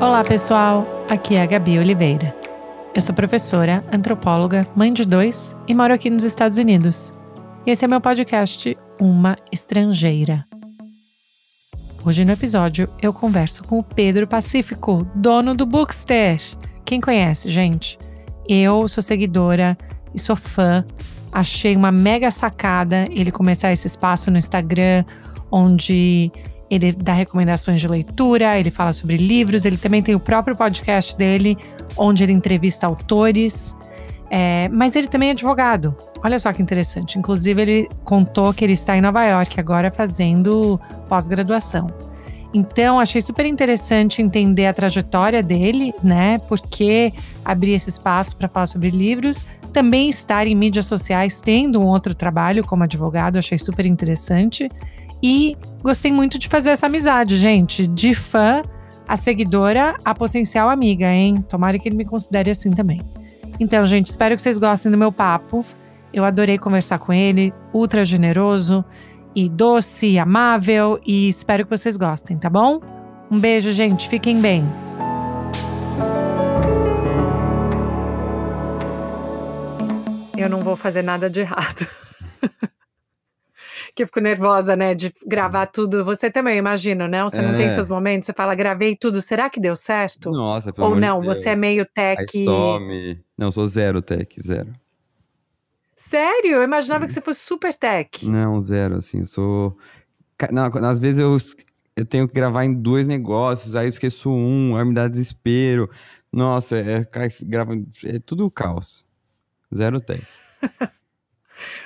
Olá, pessoal. Aqui é a Gabi Oliveira. Eu sou professora, antropóloga, mãe de dois e moro aqui nos Estados Unidos. E esse é meu podcast Uma Estrangeira. Hoje no episódio eu converso com o Pedro Pacífico, dono do Bookster. Quem conhece, gente? Eu sou seguidora e sou fã. Achei uma mega sacada ele começar esse espaço no Instagram onde ele dá recomendações de leitura, ele fala sobre livros, ele também tem o próprio podcast dele, onde ele entrevista autores. É, mas ele também é advogado. Olha só que interessante. Inclusive, ele contou que ele está em Nova York agora fazendo pós-graduação. Então, achei super interessante entender a trajetória dele, né? Porque abrir esse espaço para falar sobre livros, também estar em mídias sociais, tendo um outro trabalho como advogado, achei super interessante. E gostei muito de fazer essa amizade, gente. De fã a seguidora, a potencial amiga, hein? Tomara que ele me considere assim também. Então, gente, espero que vocês gostem do meu papo. Eu adorei conversar com ele, ultra generoso e doce e amável, e espero que vocês gostem, tá bom? Um beijo, gente. Fiquem bem. Eu não vou fazer nada de errado. que eu fico nervosa, né, de gravar tudo. Você também, imagino, né? Você não tem É. seus momentos, você fala, gravei tudo, será que deu certo? Nossa, pelo Ou de não, você é meio Aí tech. some. Não, sou zero tech, zero. Sério? Eu imaginava que você fosse super tech. Não, zero, assim, sou... Não, às vezes eu, eu tenho que gravar em dois negócios, aí eu esqueço um, aí me dá desespero. Nossa, é, cai, grava, é tudo caos. Zero tech.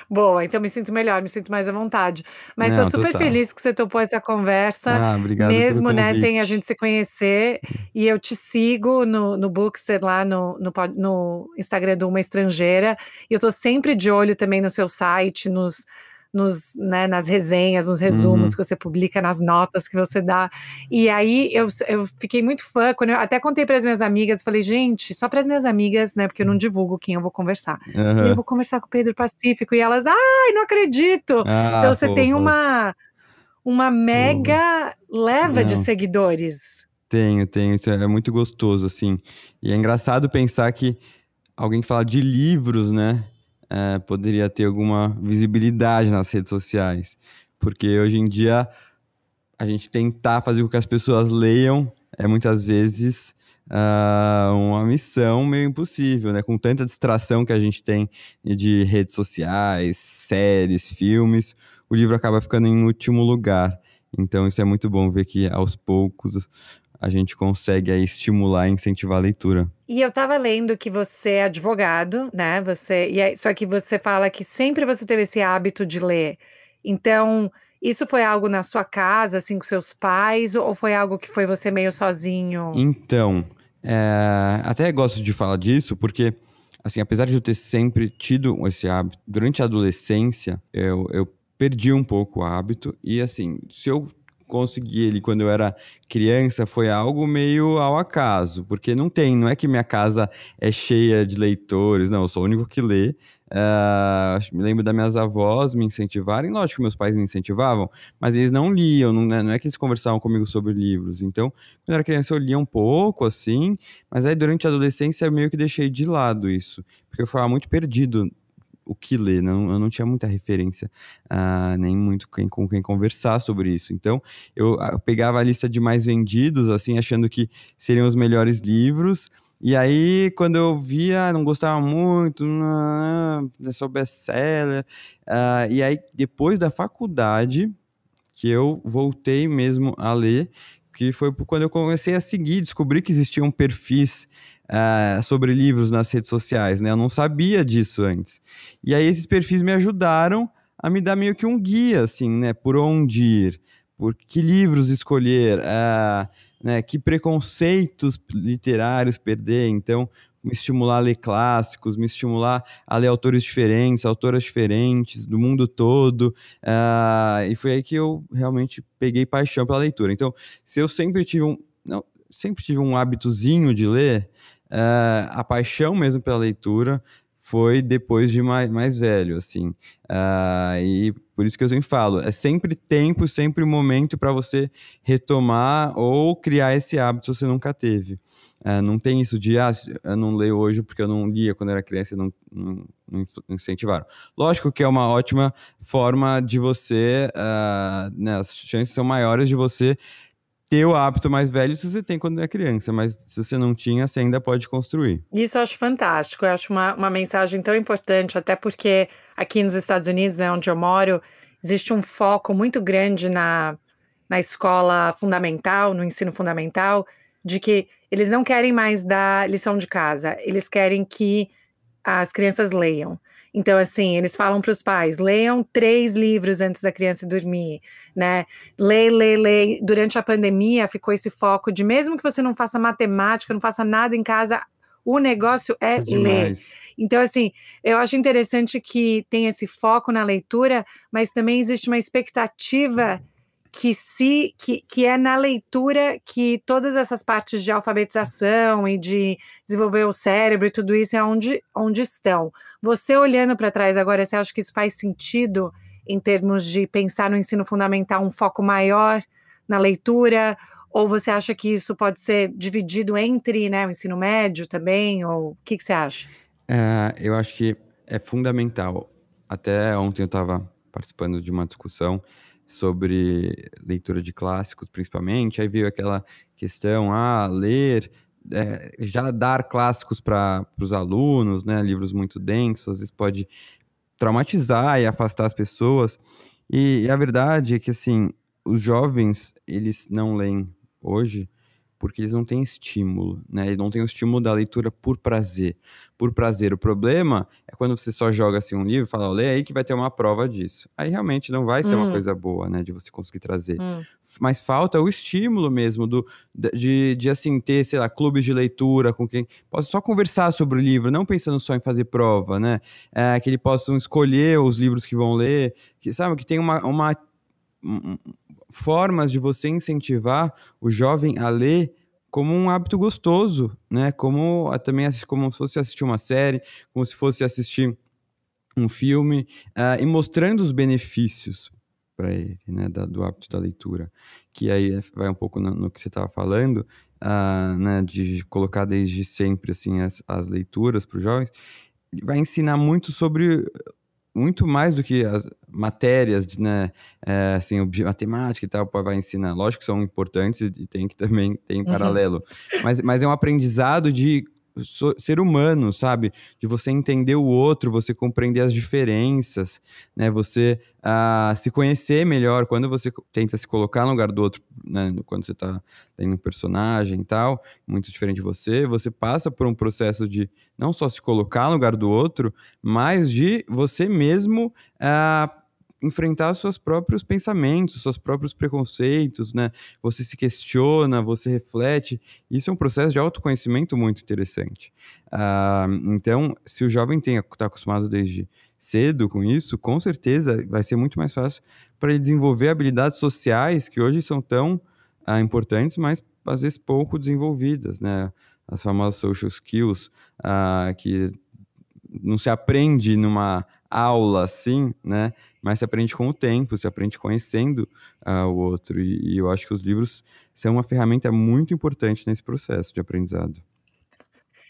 Boa, então me sinto melhor, me sinto mais à vontade. Mas tô super total. feliz que você topou essa conversa. Ah, obrigado Mesmo, né, sem a gente se conhecer, e eu te sigo no, no Bookster lá no, no, no Instagram do Uma Estrangeira, e eu tô sempre de olho também no seu site, nos, nos, né, nas resenhas, nos resumos Uhum. que você publica, nas notas que você dá. E aí eu, eu fiquei muito fã, quando eu até contei para as minhas amigas, falei, gente, só para as minhas amigas, né, porque eu não divulgo quem eu vou conversar. E eu vou conversar com o Pedro Pacífico, e elas, ai, não acredito! Ah, Então você tem fofas. uma, uma mega leva de Não. seguidores. Tenho, tenho. Isso é muito gostoso, assim. E é engraçado pensar que alguém que fala de livros, né? É, poderia ter alguma visibilidade nas redes sociais. Porque hoje em dia, a gente tentar fazer com que as pessoas leiam é muitas vezes ah, uma missão meio impossível, né? Com tanta distração que a gente tem de redes sociais, séries, filmes, o livro acaba ficando em último lugar. Então, isso é muito bom ver que aos poucos a gente consegue aí estimular e incentivar a leitura. E eu tava lendo que você é advogado, né? Você, e aí- só que você fala que sempre você teve esse hábito de ler. Então, isso foi algo na sua casa, assim, com seus pais, ou foi algo que foi você meio sozinho? Então, é, até gosto de falar disso, porque, assim, apesar de eu ter sempre tido esse hábito, durante a adolescência, eu, eu perdi um pouco o hábito, e, assim, se eu consegui ele quando eu era criança, foi algo meio ao acaso, porque não tem, não é que minha casa é cheia de leitores, não, eu sou o único que lê. Ah, me lembro das minhas avós me incentivarem, lógico que meus pais me incentivavam, mas eles não liam, não, né, não é que eles conversavam comigo sobre livros. Então, quando eu era criança, eu lia um pouco, assim, mas aí durante a adolescência eu meio que deixei de lado isso, porque eu ficava muito perdido o que ler, não, eu não tinha muita referência, ah, nem muito quem, com quem conversar sobre isso. Então, eu, ah, eu pegava a lista de mais vendidos, assim, achando que seriam os melhores livros, e aí, quando eu via, não gostava muito, não, é só best-seller, ah, e aí, depois da faculdade, que eu voltei mesmo a ler, que foi quando eu comecei a seguir, descobri que existiam perfis ah, sobre livros nas redes sociais, né? Eu não sabia disso antes. E aí esses perfis me ajudaram a me dar meio que um guia, assim, né? Por onde ir, por que livros escolher, ah, né? Que preconceitos literários perder. Então, me estimular a ler clássicos, me estimular a ler autores diferentes, autoras diferentes, do mundo todo. Ah, e foi aí que eu realmente peguei paixão pela leitura. Então, se eu sempre tive um, não, sempre tive um hábitozinho de ler, ah, a paixão mesmo pela leitura foi depois de mais, mais velho, assim. Uh, e por isso que eu sempre falo, é sempre tempo, sempre momento para você retomar ou criar esse hábito se você nunca teve. Uh, não tem isso de, ah, eu não leio hoje porque eu não lia quando era criança e não, não, não incentivaram. Lógico que é uma ótima forma de você, uh, né, as chances são maiores de você ter o hábito mais velho se você tem quando é criança, mas se você não tinha, você ainda pode construir. Isso eu acho fantástico, eu acho uma, uma mensagem tão importante, até porque aqui nos Estados Unidos, né, onde eu moro, existe um foco muito grande na, na escola fundamental, no ensino fundamental, de que eles não querem mais dar lição de casa, eles querem que as crianças leiam. Então, assim, eles falam para os pais: leiam três livros antes da criança dormir, né? Lê, lê, lê. Durante a pandemia, ficou esse foco de mesmo que você não faça matemática, não faça nada em casa, o negócio é, é ler. Então, assim, eu acho interessante que tem esse foco na leitura, mas também existe uma expectativa que se que, que é na leitura que todas essas partes de alfabetização e de desenvolver o cérebro e tudo isso é onde, onde estão. Você olhando para trás agora, você acha que isso faz sentido em termos de pensar no ensino fundamental um foco maior na leitura? Ou você acha que isso pode ser dividido entre né, o ensino médio também? Ou o que, que você acha? É, eu acho que é fundamental. Até ontem eu estava participando de uma discussão sobre leitura de clássicos, principalmente. Aí veio aquela questão, ah, ler, é, já dar clássicos para os alunos, né? Livros muito densos, às vezes pode traumatizar e afastar as pessoas. E, e a verdade é que, assim, os jovens, eles não leem hoje porque eles não têm estímulo, né? Eles não têm o estímulo da leitura por prazer. Por prazer. O problema é quando você só joga assim um livro e fala, lê aí que vai ter uma prova disso. Aí realmente não vai ser hum. uma coisa boa, né? De você conseguir trazer. Hum. Mas falta o estímulo mesmo do, de, de, assim, ter, sei lá, clubes de leitura com quem possa só conversar sobre o livro, não pensando só em fazer prova, né? É, que eles possam escolher os livros que vão ler, que, sabe? Que tem uma, uma formas de você incentivar o jovem a ler como um hábito gostoso, né? Como também como se fosse assistir uma série, como se fosse assistir um filme uh, e mostrando os benefícios para ele, né, da, do hábito da leitura, que aí vai um pouco no, no que você estava falando, uh, né, de colocar desde sempre assim as, as leituras para os jovens, vai ensinar muito sobre muito mais do que as matérias, né, é, assim, matemática e tal, vai ensinar. Lógico que são importantes e tem que também ter em uhum. paralelo. Mas, mas é um aprendizado de ser humano, sabe? De você entender o outro, você compreender as diferenças, né? Você uh, se conhecer melhor quando você tenta se colocar no lugar do outro, né? Quando você tá tendo um personagem e tal, muito diferente de você, você passa por um processo de não só se colocar no lugar do outro, mas de você mesmo uh, enfrentar seus próprios pensamentos, seus próprios preconceitos, né? Você se questiona, você reflete. Isso é um processo de autoconhecimento muito interessante. Uh, então, se o jovem está acostumado desde cedo com isso, com certeza vai ser muito mais fácil para ele desenvolver habilidades sociais que hoje são tão uh, importantes, mas às vezes pouco desenvolvidas, né? As famosas social skills, uh, que não se aprende numa aula assim, né? Mas se aprende com o tempo, se aprende conhecendo uh, o outro. E, e, eu acho que os livros são uma ferramenta muito importante nesse processo de aprendizado.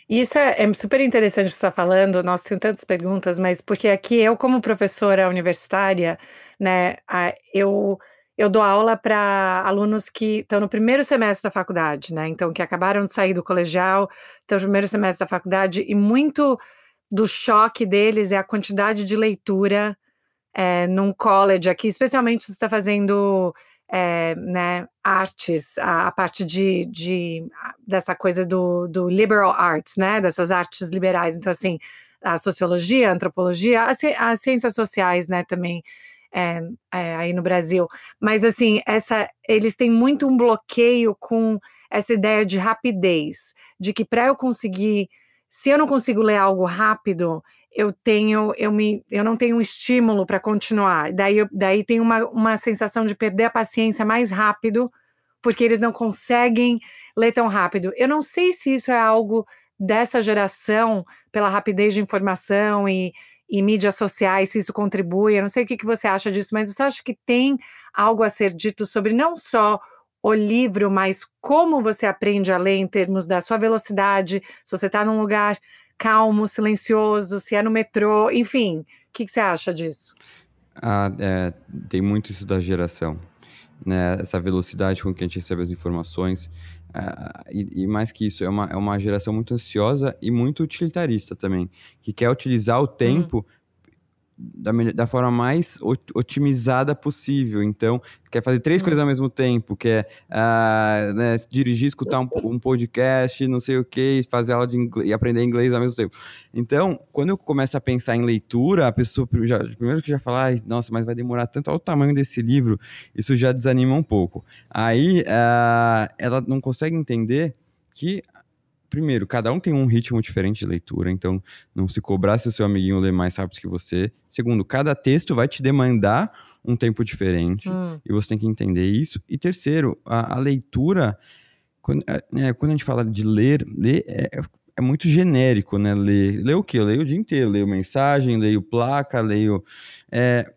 Isso é, é super interessante que você está falando. Nós temos tantas perguntas, mas porque aqui eu, como professora universitária, né, eu eu dou aula para alunos que estão no primeiro semestre da faculdade, né? Então, que acabaram de sair do colegial, estão no primeiro semestre da faculdade, e muito do choque deles é a quantidade de leitura é, num college aqui, especialmente se você está fazendo é, né, artes, a, a parte de, de, dessa coisa do, do liberal arts, né, dessas artes liberais. Então, assim, a sociologia, a antropologia, as, as ciências sociais, né, também é, é, aí no Brasil. Mas, assim, essa, eles têm muito um bloqueio com essa ideia de rapidez, de que para eu conseguir se eu não consigo ler algo rápido, eu tenho, eu me, eu não tenho um estímulo para continuar. Daí, eu, daí tem uma, uma sensação de perder a paciência mais rápido, porque eles não conseguem ler tão rápido. Eu não sei se isso é algo dessa geração pela rapidez de informação e, e mídias sociais, se isso contribui. Eu não sei o que, que você acha disso, mas você acha que tem algo a ser dito sobre não só o livro, mas como você aprende a ler em termos da sua velocidade, se você está num lugar calmo, silencioso, se é no metrô, enfim. O que, que você acha disso? Ah, é, tem muito isso da geração. Né? Essa velocidade com que a gente recebe as informações. Uh, e, e, mais que isso, é uma, é uma geração muito ansiosa e muito utilitarista também, que quer utilizar o tempo hum da, da forma mais otimizada possível. Então, quer fazer três coisas ao mesmo tempo, quer uh, né, dirigir, escutar um, um, podcast, não sei o que, fazer aula de inglês e aprender inglês ao mesmo tempo. Então, quando eu começo a pensar em leitura, a pessoa já, primeiro que já fala, nossa, mas vai demorar tanto, olha o tamanho desse livro, isso já desanima um pouco. Aí, uh, ela não consegue entender que primeiro, cada um tem um ritmo diferente de leitura, então não se cobrar se o seu amiguinho lê mais rápido que você. Segundo, cada texto vai te demandar um tempo diferente hum. e você tem que entender isso. E terceiro, a, a leitura, quando, é, né, quando, a gente fala de ler, ler é, é muito genérico, né? Ler, ler o quê? Eu leio o dia inteiro, leio mensagem, leio placa, leio. É,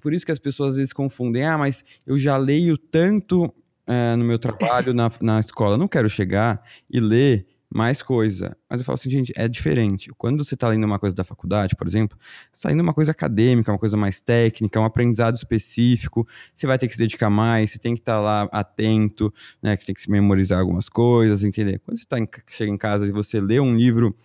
por isso que as pessoas às vezes confundem, ah, mas eu já leio tanto é, no meu trabalho, na, na escola, não quero chegar e ler mais coisa. Mas eu falo assim, gente, é diferente. Quando você está lendo uma coisa da faculdade, por exemplo, você está lendo uma coisa acadêmica, uma coisa mais técnica, um aprendizado específico, você vai ter que se dedicar mais, você tem que estar tá lá atento, né? Que você tem que se memorizar algumas coisas, entender? Quando você tá em, chega em casa e você lê um livro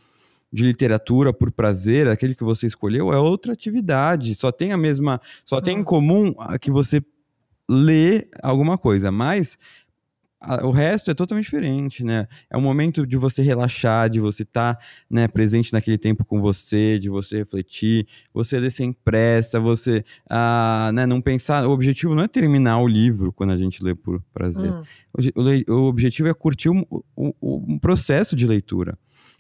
de literatura por prazer, aquele que você escolheu, é outra atividade. Só tem a mesma. Só tem em uhum. comum que você lê alguma coisa, mas o resto é totalmente diferente, né? É um momento de você relaxar, de você estar tá, né, presente naquele tempo com você, de você refletir, você ler sem pressa, você ah, né, não pensar. O objetivo não é terminar o livro quando a gente lê por prazer. Hum. O, o, objetivo é curtir um, um, processo de leitura.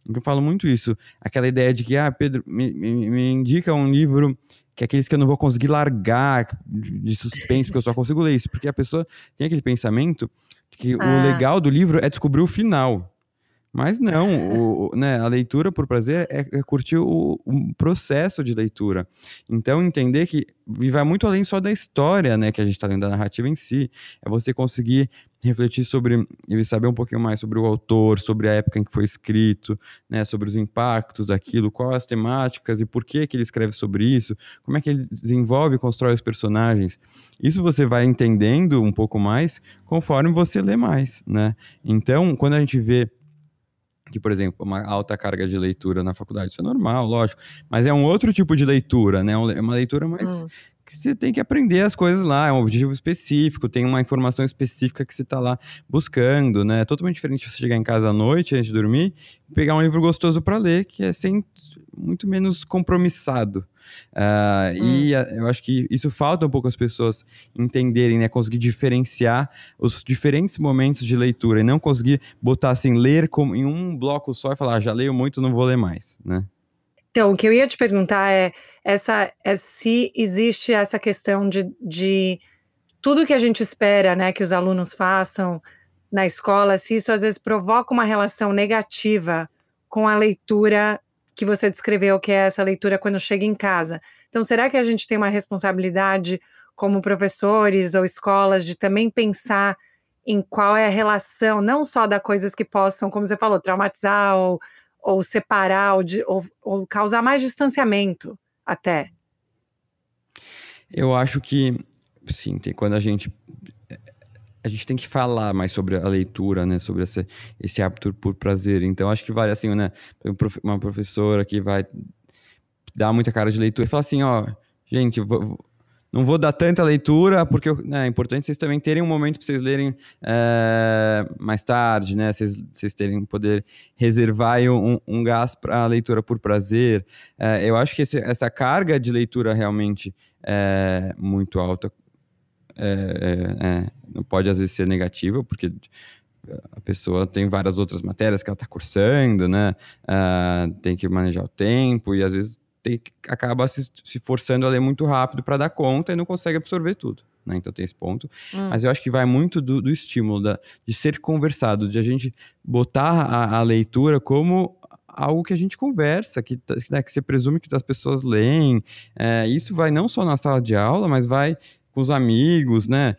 Eu falo muito isso. Aquela ideia de que, ah, Pedro, me, me, me indica um livro que é aqueles que eu não vou conseguir largar de suspense, porque eu só consigo ler isso. Porque a pessoa tem aquele pensamento que ah. o legal do livro é descobrir o final. Mas não, o, né, a leitura por prazer é, é curtir o, o, processo de leitura. Então, entender que vai muito além só da história né, que a gente está lendo, da narrativa em si. É você conseguir refletir sobre e saber um pouquinho mais sobre o autor, sobre a época em que foi escrito, né, sobre os impactos daquilo, quais as temáticas e por que que ele escreve sobre isso, como é que ele desenvolve e constrói os personagens. Isso você vai entendendo um pouco mais conforme você lê mais, né? Então, quando a gente vê que, por exemplo, uma alta carga de leitura na faculdade, isso é normal, lógico, mas é um outro tipo de leitura, né? É uma leitura mais hum que você tem que aprender as coisas lá, é um objetivo específico, tem uma informação específica que você está lá buscando, né? É totalmente diferente você chegar em casa à noite, antes de dormir, pegar um livro gostoso para ler, que é sem, muito menos compromissado. Uh, hum. E uh, eu acho que isso falta um pouco as pessoas entenderem, né? Conseguir diferenciar os diferentes momentos de leitura e não conseguir botar assim, ler como, em um bloco só e falar, ah, já leio muito, não vou ler mais, né? Então, o que eu ia te perguntar é, essa, é se existe essa questão de, de tudo que a gente espera né, que os alunos façam na escola, se isso às vezes provoca uma relação negativa com a leitura que você descreveu, que é essa leitura quando chega em casa. Então, será que a gente tem uma responsabilidade como professores ou escolas de também pensar em qual é a relação, não só da coisas que possam, como você falou, traumatizar ou ou separar, ou, de, ou, ou causar mais distanciamento até? Eu acho que, sim, tem, quando a gente a gente tem que falar mais sobre a leitura, né? Sobre esse, esse hábito por prazer. Então, acho que vale, assim, né? Uma professora que vai dar muita cara de leitura e fala assim, ó, gente, vou, não vou dar tanta leitura, porque né, é importante vocês também terem um momento para vocês lerem é, mais tarde, né? Vocês, vocês terem poder reservar um, um gás para a leitura por prazer. É, eu acho que esse, essa carga de leitura realmente é muito alta. É, é, é, pode às vezes ser negativa, porque a pessoa tem várias outras matérias que ela está cursando, né? Uh, tem que manejar o tempo e às vezes tem, acaba se, se forçando a ler muito rápido para dar conta e não consegue absorver tudo. né? Então tem esse ponto. Hum. Mas eu acho que vai muito do, do estímulo, da, de ser conversado, de a gente botar a, a leitura como algo que a gente conversa, que, né, que você presume que as pessoas leem. É, isso vai não só na sala de aula, mas vai com os amigos, né?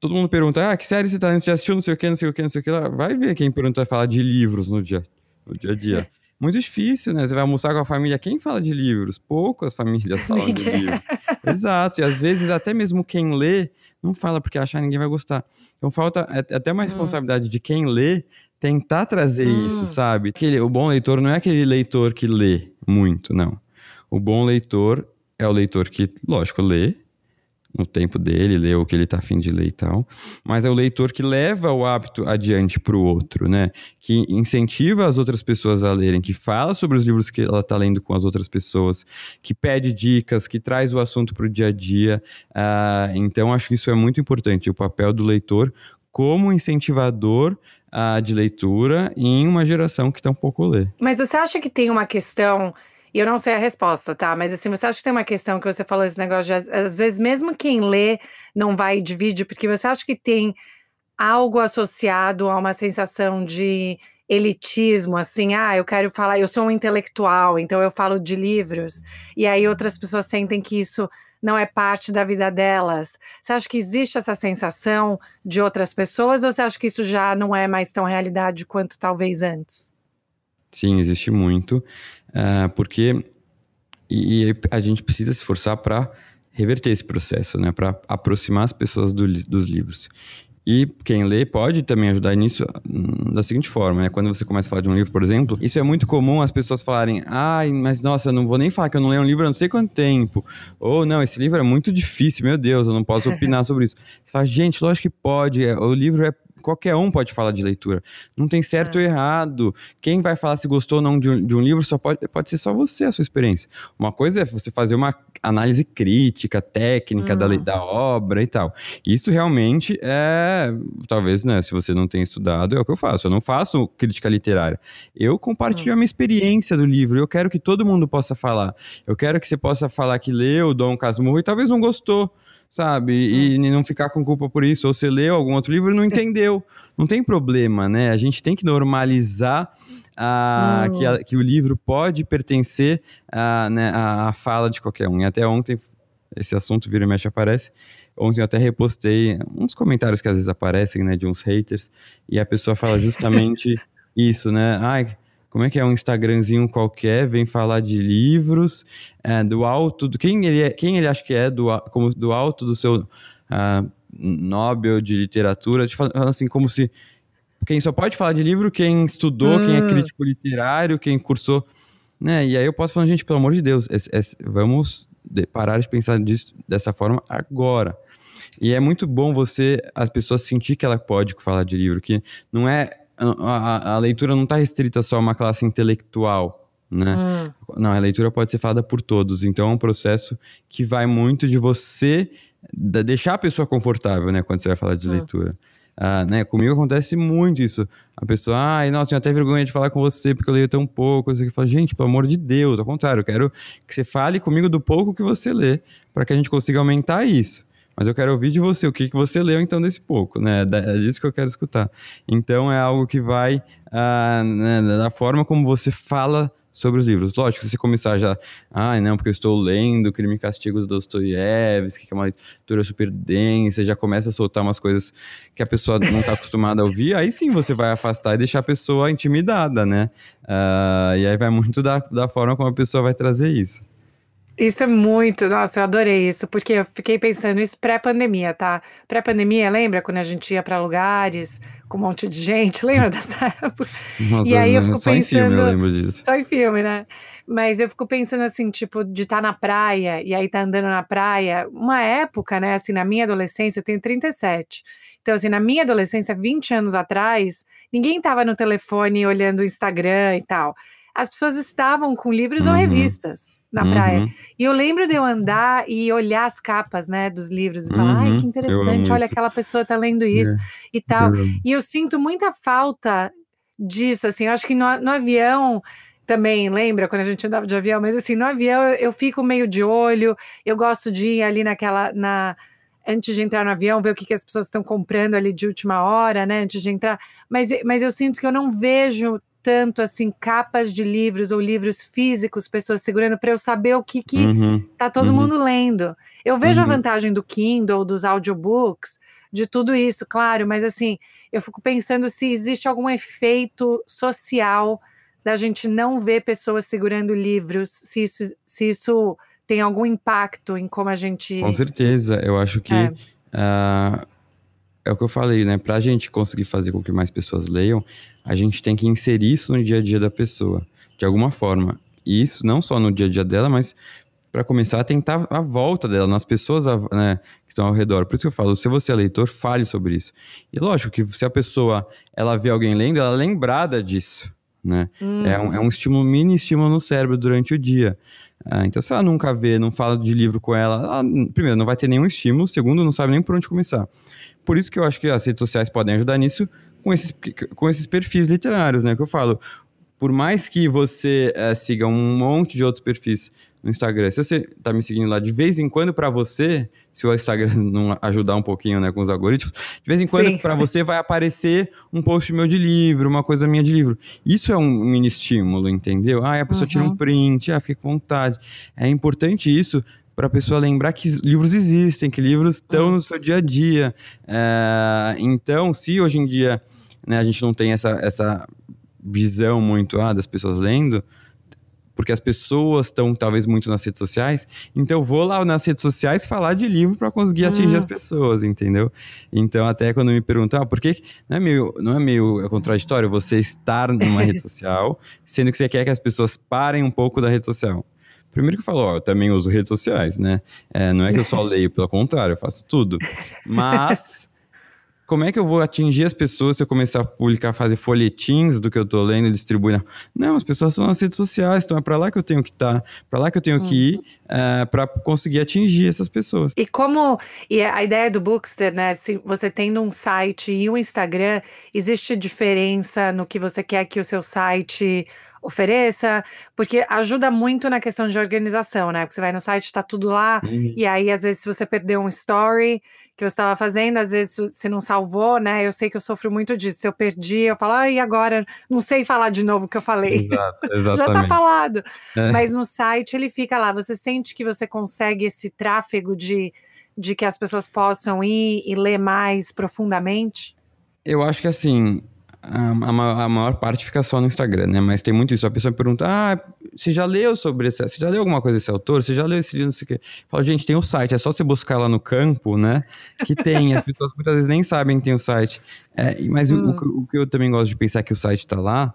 Todo mundo pergunta, ah, que série você tá antes de assistir, não sei o que, não sei o que, não sei o que. Vai ver quem pergunta vai falar de livros no dia, no dia a dia. Muito difícil, né? Você vai almoçar com a família, quem fala de livros? Poucas famílias falam de livros. Exato, e às vezes até mesmo quem lê não fala porque acha que ninguém vai gostar. Então falta é, até uma hum. responsabilidade hum. de quem lê tentar trazer hum. isso, sabe? Aquele, o bom leitor não é aquele leitor que lê muito, não. O bom leitor é o leitor que, lógico, lê no tempo dele, lê o que ele tá afim de ler e tal, mas é o leitor que leva o hábito adiante para o outro, né? Que incentiva as outras pessoas a lerem, que fala sobre os livros que ela tá lendo com as outras pessoas, que pede dicas, que traz o assunto para o dia a dia. Uh, então, acho que isso é muito importante, o papel do leitor como incentivador uh, de leitura em uma geração que tão pouco lê. Mas você acha que tem uma questão e eu não sei a resposta, tá? Mas assim, você acha que tem uma questão que você falou esse negócio de às vezes mesmo quem lê não vai e divide, porque você acha que tem algo associado a uma sensação de elitismo, assim, ah, eu quero falar, eu sou um intelectual, então eu falo de livros, e aí outras pessoas sentem que isso não é parte da vida delas. Você acha que existe essa sensação de outras pessoas ou você acha que isso já não é mais tão realidade quanto talvez antes? Sim, existe muito, uh, porque e, a gente precisa se esforçar para reverter esse processo, né, para aproximar as pessoas do, dos livros. E quem lê pode também ajudar nisso hum, da seguinte forma, né? Quando você começa a falar de um livro, por exemplo, isso é muito comum as pessoas falarem: ai, mas nossa, eu não vou nem falar que eu não leio um livro há não sei quanto tempo. Ou não, esse livro é muito difícil, meu Deus, eu não posso opinar sobre isso. Você fala, gente, lógico que pode, é, o livro é qualquer um pode falar de leitura. Não tem certo é. ou errado. Quem vai falar se gostou ou não de um, de um, livro só pode, pode ser só você, a sua experiência. Uma coisa é você fazer uma análise crítica, técnica da, hum. da obra e tal. Isso realmente é, talvez, né, se você não tem estudado, é o que eu faço. Eu não faço crítica literária. Eu compartilho hum. a minha experiência do livro. Eu quero que todo mundo possa falar. Eu quero que você possa falar que leu Dom Casmurro e talvez não gostou sabe? E, e, não ficar com culpa por isso. Ou você leu algum outro livro e não entendeu. Não tem problema, né? A gente tem que normalizar a, que, a, que, o livro pode pertencer à né, a, fala de qualquer um. E até ontem, esse assunto vira e mexe aparece. Ontem eu até repostei uns comentários que às vezes aparecem, né, de uns haters, e a pessoa fala justamente isso, né? Ai, como é que é um Instagramzinho qualquer, vem falar de livros, é, do alto, do quem ele é, quem ele acha que é do, como, do alto do seu uh, Nobel de literatura, falando assim, como se quem só pode falar de livro, quem estudou, hum. quem é hum. crítico literário, quem cursou, né? E aí eu posso falar, gente, pelo amor de Deus, é, é, vamos parar de pensar disso, dessa forma agora. E é muito bom você, as pessoas sentir que ela pode falar de livro, que não é a, a leitura não está restrita só a uma classe intelectual, né? Hum. Não, a leitura pode ser falada por todos. Então é um processo que vai muito de você deixar a pessoa confortável, né? Quando você vai falar de hum. leitura. Ah, né? Comigo acontece muito isso. A pessoa, ai, nossa, tenho até vergonha de falar com você porque eu leio tão pouco. Você fala, gente, pelo amor de Deus, ao contrário, eu quero que você fale comigo do pouco que você lê, para que a gente consiga aumentar isso. Mas eu quero ouvir de você o que, que você leu então desse pouco, né? É disso que eu quero escutar. Então é algo que vai uh, né, da forma como você fala sobre os livros. Lógico, se você começar já, ah, não, porque eu estou lendo Crime e Castigo do Dostoiévski, que é uma leitura super densa, já começa a soltar umas coisas que a pessoa não está acostumada a ouvir, aí sim você vai afastar e deixar a pessoa intimidada, né? Uh, e aí vai muito da, da forma como a pessoa vai trazer isso. Isso é muito, nossa, eu adorei isso, porque eu fiquei pensando isso pré-pandemia, tá? Pré-pandemia, lembra quando a gente ia para lugares com um monte de gente? Lembra dessa época? Nossa, e aí eu fico só pensando. Em filme eu lembro disso. Só em filme, né? Mas eu fico pensando assim, tipo, de estar tá na praia e aí tá andando na praia. Uma época, né, assim, na minha adolescência, eu tenho 37. Então, assim, na minha adolescência, 20 anos atrás, ninguém tava no telefone olhando o Instagram e tal as pessoas estavam com livros uhum. ou revistas na uhum. praia. E eu lembro de eu andar e olhar as capas, né, dos livros e falar, uhum. ai, que interessante, olha, isso. aquela pessoa tá lendo isso é. e tal. E eu sinto muita falta disso, assim, eu acho que no, no avião também, lembra quando a gente andava de avião? Mas assim, no avião eu, eu fico meio de olho, eu gosto de ir ali naquela, na antes de entrar no avião, ver o que, que as pessoas estão comprando ali de última hora, né? Antes de entrar. Mas, mas eu sinto que eu não vejo tanto assim capas de livros ou livros físicos, pessoas segurando para eu saber o que que uhum, tá todo uhum. mundo lendo. Eu vejo uhum. a vantagem do Kindle, dos audiobooks, de tudo isso, claro, mas assim, eu fico pensando se existe algum efeito social da gente não ver pessoas segurando livros, se isso, se isso tem algum impacto em como a gente. Com certeza, eu acho que é, uh, é o que eu falei, né? Para a gente conseguir fazer com que mais pessoas leiam, a gente tem que inserir isso no dia a dia da pessoa, de alguma forma. E isso não só no dia a dia dela, mas para começar a tentar a volta dela, nas pessoas né, que estão ao redor. Por isso que eu falo, se você é leitor, fale sobre isso. E lógico que se a pessoa ela vê alguém lendo, ela é lembrada disso né? Hum. É, um, é um estímulo, mini estímulo no cérebro durante o dia. Ah, então, se ela nunca vê, não fala de livro com ela, ela, primeiro, não vai ter nenhum estímulo, segundo, não sabe nem por onde começar. Por isso que eu acho que as redes sociais podem ajudar nisso com esses, com esses perfis literários, né? Que eu falo, por mais que você é, siga um monte de outros perfis no Instagram, se você tá me seguindo lá de vez em quando para você, se o Instagram não ajudar um pouquinho, né, com os algoritmos, de vez em quando para você vai aparecer um post meu de livro, uma coisa minha de livro. Isso é um mini estímulo, entendeu? Ah, a pessoa uhum. tira um print, ah, fica com vontade. É importante isso para a pessoa lembrar que livros existem, que livros estão uhum. no seu dia a dia. É, então, se hoje em dia né, a gente não tem essa, essa visão muito ah, das pessoas lendo, porque as pessoas estão talvez muito nas redes sociais, então vou lá nas redes sociais falar de livro para conseguir atingir as hum. pessoas, entendeu? Então até quando me perguntam, ah, por que não é meio, não é meio contraditório você estar numa rede social, sendo que você quer que as pessoas parem um pouco da rede social? Primeiro que eu falo, ó, eu também uso redes sociais, né? É, não é que eu só leio, pelo contrário, eu faço tudo. Mas como é que eu vou atingir as pessoas se eu começar a publicar, fazer folhetins do que eu tô lendo e distribuir? Não, as pessoas estão nas redes sociais, então é para lá que eu tenho que estar, tá, para lá que eu tenho uhum. que ir uh, é, para conseguir atingir essas pessoas. E como e a ideia do Bookster, né? Se você tendo um site e um Instagram, existe diferença no que você quer que o seu site ofereça, porque ajuda muito na questão de organização, né? Porque você vai no site, está tudo lá, uhum. e aí, às vezes, se você perdeu um story, que eu estava fazendo, às vezes se não salvou, né? Eu sei que eu sofro muito disso. Se eu perdi, eu falo, ah, e agora? Não sei falar de novo o que eu falei. Exato. Já tá falado. É. Mas no site ele fica lá. Você sente que você consegue esse tráfego de, de que as pessoas possam ir e ler mais profundamente? Eu acho que assim, a, a, maior parte fica só no Instagram, né? Mas tem muito isso. A pessoa me pergunta: ah, você já leu sobre esse. Você já leu alguma coisa desse autor? Você já leu esse livro? Não sei o quê. Fala, gente, tem o um site, é só você buscar lá no campo, né? Que tem. As pessoas muitas vezes nem sabem que tem o site. É, mas hum. o, o, que eu também gosto de pensar é que o site tá lá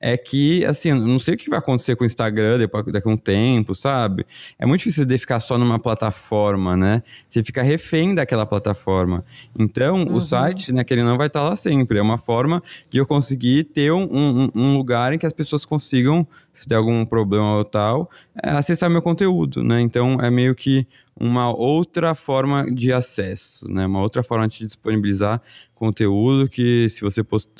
é que, assim, não sei o que vai acontecer com o Instagram depois, daqui a um tempo, sabe? É muito difícil de ficar só numa plataforma, né? Você fica refém daquela plataforma. Então, uhum. o site, né, que ele não vai estar lá sempre. É uma forma de eu conseguir ter um, um, um lugar em que as pessoas consigam, se der algum problema ou tal, é, acessar meu conteúdo, né? Então, é meio que uma outra forma de acesso, né? Uma outra forma de disponibilizar conteúdo que se você post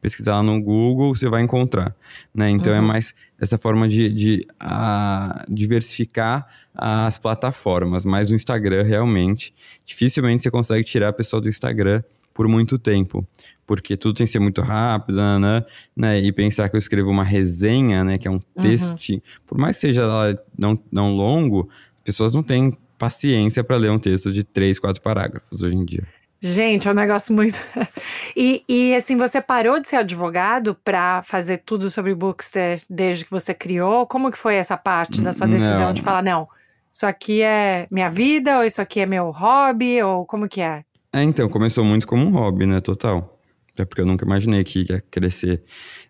pesquisar lá no Google, você vai encontrar, né? Então é uhum. é mais essa forma de, de a, diversificar as plataformas, mas o Instagram realmente, dificilmente você consegue tirar a pessoa do Instagram por muito tempo, porque tudo tem que ser muito rápido, né? né? E pensar que eu escrevo uma resenha, né? Que é um texto, uhum. por mais que seja não, não longo, pessoas não têm paciência para ler um texto de três, quatro parágrafos hoje em dia. Gente, é um negócio muito. e, e assim, você parou de ser advogado para fazer tudo sobre Bookster desde que você criou? Como que foi essa parte da sua decisão não. de falar, não, isso aqui é minha vida, ou isso aqui é meu hobby, ou como que é? É, então, começou muito como um hobby, né? Total. Até porque eu nunca imaginei que ia crescer.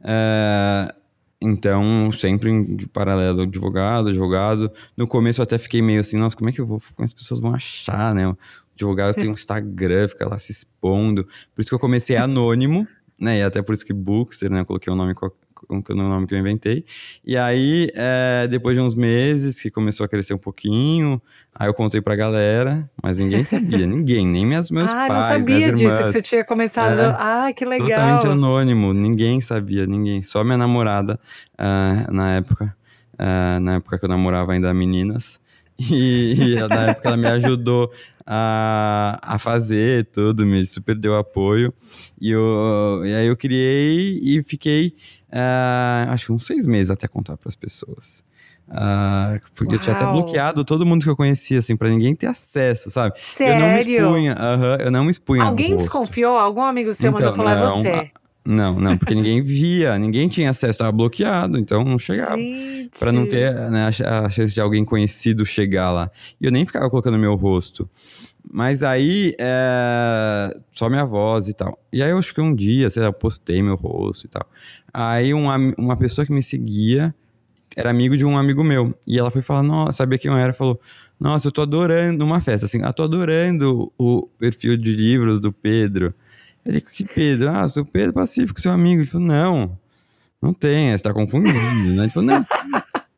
É... Então, sempre em paralelo, advogado, advogado. No começo eu até fiquei meio assim, nossa, como é que eu vou, como as pessoas vão achar, né? Advogado tem um Instagram, fica lá se expondo. Por isso que eu comecei anônimo, né? E até por isso que Bookster, né? Eu coloquei o nome com o nome que eu inventei. E aí, é, depois de uns meses que começou a crescer um pouquinho, aí eu contei pra galera, mas ninguém sabia, ninguém, nem meus, meus ah, pais, não sabia disso, que você tinha começado. É, ah, que legal. Totalmente anônimo, ninguém sabia, ninguém. Só minha namorada, uh, na época, uh, na época que eu namorava ainda meninas, E, e na época ela me ajudou a, a fazer tudo, me super deu apoio. E, eu, e aí eu criei e fiquei, uh, acho que uns seis meses até contar para as pessoas. Uh, porque Uau. eu tinha até bloqueado todo mundo que eu conhecia, assim, pra ninguém ter acesso, sabe? Sério? Eu não me expunha, uh -huh, eu não me expunha. Alguém desconfiou? Algum amigo seu então, mandou falar é não, você? Não, não, porque ninguém via, ninguém tinha acesso, tava bloqueado, então não chegava. Pra não ter né, a chance de alguém conhecido chegar lá. E eu nem ficava colocando meu rosto. Mas aí, é... só minha voz e tal. E aí eu acho que um dia, sei lá, eu postei meu rosto e tal. Aí uma, uma pessoa que me seguia era amigo de um amigo meu. E ela foi falar, nossa, sabia quem eu era? Falou, nossa, eu tô adorando, numa festa, assim, eu tô adorando o perfil de livros do Pedro. Ele, que Pedro? Ah, sou Pedro Pacífico, seu amigo. Ele falou, não, não tem, você tá confundindo, né? Ele falou, não,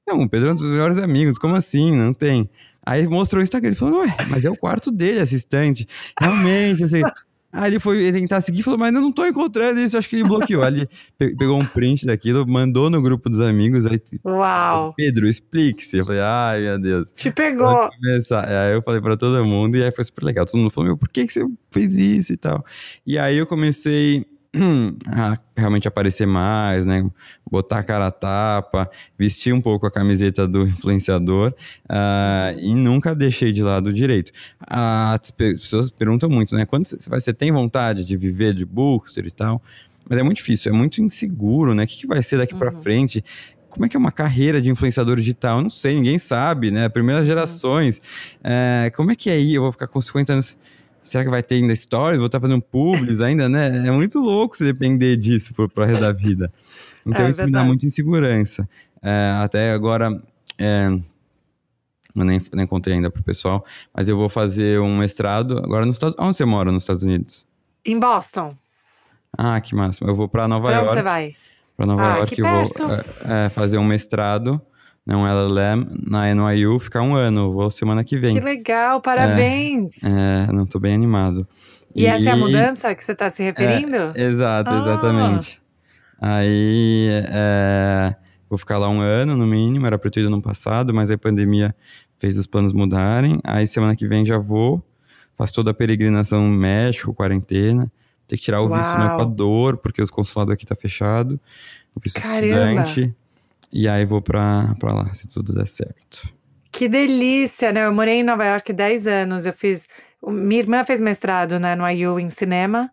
não, o Pedro é um dos melhores amigos, como assim? Não tem. Aí mostrou o Instagram, ele falou, ué, mas é o quarto dele, assistente. Realmente, assim, Aí ele foi tentar seguir e falou, mas eu não tô encontrando isso, acho que ele bloqueou. Aí ele pegou um print daquilo, mandou no grupo dos amigos, aí... Uau! Pedro, explique-se. Eu falei, ai, meu Deus. Te pegou! Aí eu falei pra todo mundo, e aí foi super legal. Todo mundo falou, meu, por que, que você fez isso e tal? E aí eu comecei a realmente aparecer mais, né? Botar a cara a tapa, vestir um pouco a camiseta do influenciador uh, e nunca deixei de lado direito. As pessoas perguntam muito, né? Quando você, tem vontade de viver de bookster e tal? Mas é muito difícil, é muito inseguro, né? O que, que vai ser daqui uhum. para frente? como é que é uma carreira de influenciador digital? Eu não sei, ninguém sabe, né? Primeiras uhum. gerações. É, como é que é aí? Eu vou ficar com 50 anos será que vai ter ainda stories? Vou estar fazendo publis ainda, né? É muito louco se depender disso pro, pro resto da vida. Então é, isso verdade. me dá muita insegurança. É, até agora, é, eu nem, nem contei ainda pro pessoal, mas eu vou fazer um mestrado agora nos Estados Onde você mora nos Estados Unidos? Em Boston. Ah, que máximo. Eu vou para Nova pra York. Onde você vai? Para Nova ah, York eu vou é, é, fazer um mestrado não LLM na NYU ficar um ano. Vou semana que vem. Que legal, parabéns! É, é não tô bem animado. E, e, essa é a mudança que você está se referindo? É, exato, exatamente. Aí é, vou ficar lá um ano no mínimo, era para ter ido no passado, mas a pandemia fez os planos mudarem. Aí semana que vem já vou, faço toda a peregrinação no México, quarentena. Tem que tirar o Uau. visto no Equador, porque os consulados aqui tá fechado. O visto Caramba. estudante. E aí vou pra, pra lá, se tudo der certo. Que delícia, né? Eu morei em Nova York 10 anos. Eu fiz. Minha irmã fez mestrado né, no IU em cinema.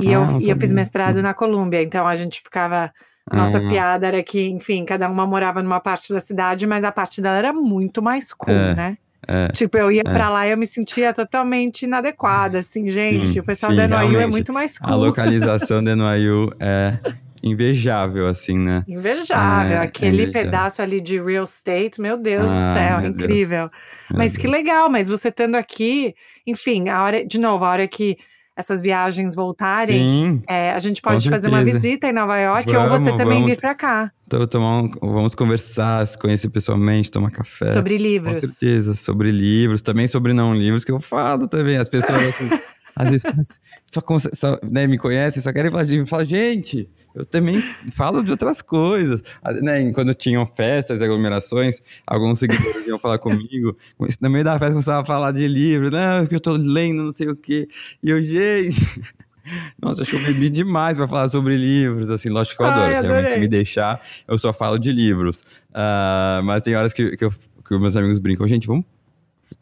E, ah, eu, e eu fiz mestrado na Colômbia. Então a gente ficava. A nossa ah. piada era que, enfim, cada uma morava numa parte da cidade, mas a parte dela era muito mais cool, é. né? É, tipo, eu ia é. pra lá e eu me sentia totalmente inadequada, assim, gente. Sim, o pessoal sim, da NYU é muito mais cool. A localização da NYU é invejável, assim, né? Invejável. É, Aquele invejável. pedaço ali de real estate, meu Deus ah, do céu, incrível. Deus. Mas que legal, mas você estando aqui, enfim, a hora, de novo, a hora que essas viagens voltarem, é, a gente pode fazer uma visita em Nova York vamos, ou você também vamos, vir para cá. Então, tomar um, vamos conversar, se conhecer pessoalmente, tomar café. Sobre livros. Com certeza, sobre livros, também sobre não livros, que eu falo também. As pessoas às vezes só, só né, me conhecem, só querem falar, falar gente eu também falo de outras coisas. Né? Quando tinham festas, aglomerações, alguns seguidores iam falar comigo. No meio da festa começava a falar de livro. Não, que eu tô lendo, não sei o quê. E eu, gente. Nossa, acho que eu bebi demais para falar sobre livros, assim, lógico que eu adoro. Ai, realmente, se me deixar, eu só falo de livros. Uh, mas tem horas que, que, eu, que meus amigos brincam, gente, vamos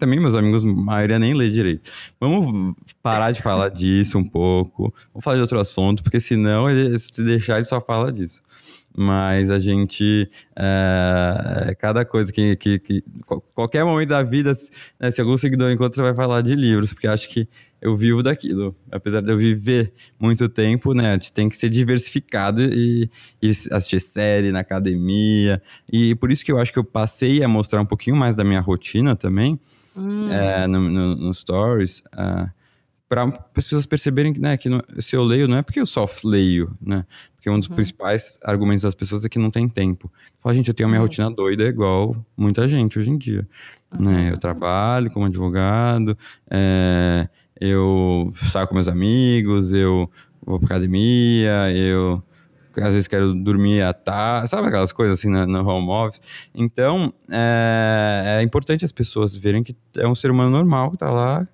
também meus amigos, a maioria nem lê direito. Vamos parar de falar disso um pouco, vamos falar de outro assunto, porque senão, ele, se deixar, ele só fala disso. Mas a gente, é, cada coisa que, que, que, qualquer momento da vida, né, se algum seguidor encontra, vai falar de livros, porque acho que eu vivo daquilo. Apesar de eu viver muito tempo, né? A gente tem que ser diversificado e, e, assistir série na academia. E por isso que eu acho que eu passei a mostrar um pouquinho mais da minha rotina também hum. é, no, no, no, Stories. Uh, para as pessoas perceberem né, que no, se eu leio, não é porque eu só leio, né? Porque um dos uhum. principais argumentos das pessoas é que não tem tempo. Fala, gente, eu tenho a minha uhum. rotina doida igual muita gente hoje em dia. Uhum. Né? Eu trabalho como advogado, é, eu saio com meus amigos, eu vou pra academia, eu às vezes quero dormir à tarde, sabe aquelas coisas assim no, no home office. Então, é, é, importante as pessoas verem que é um ser humano normal que tá lá,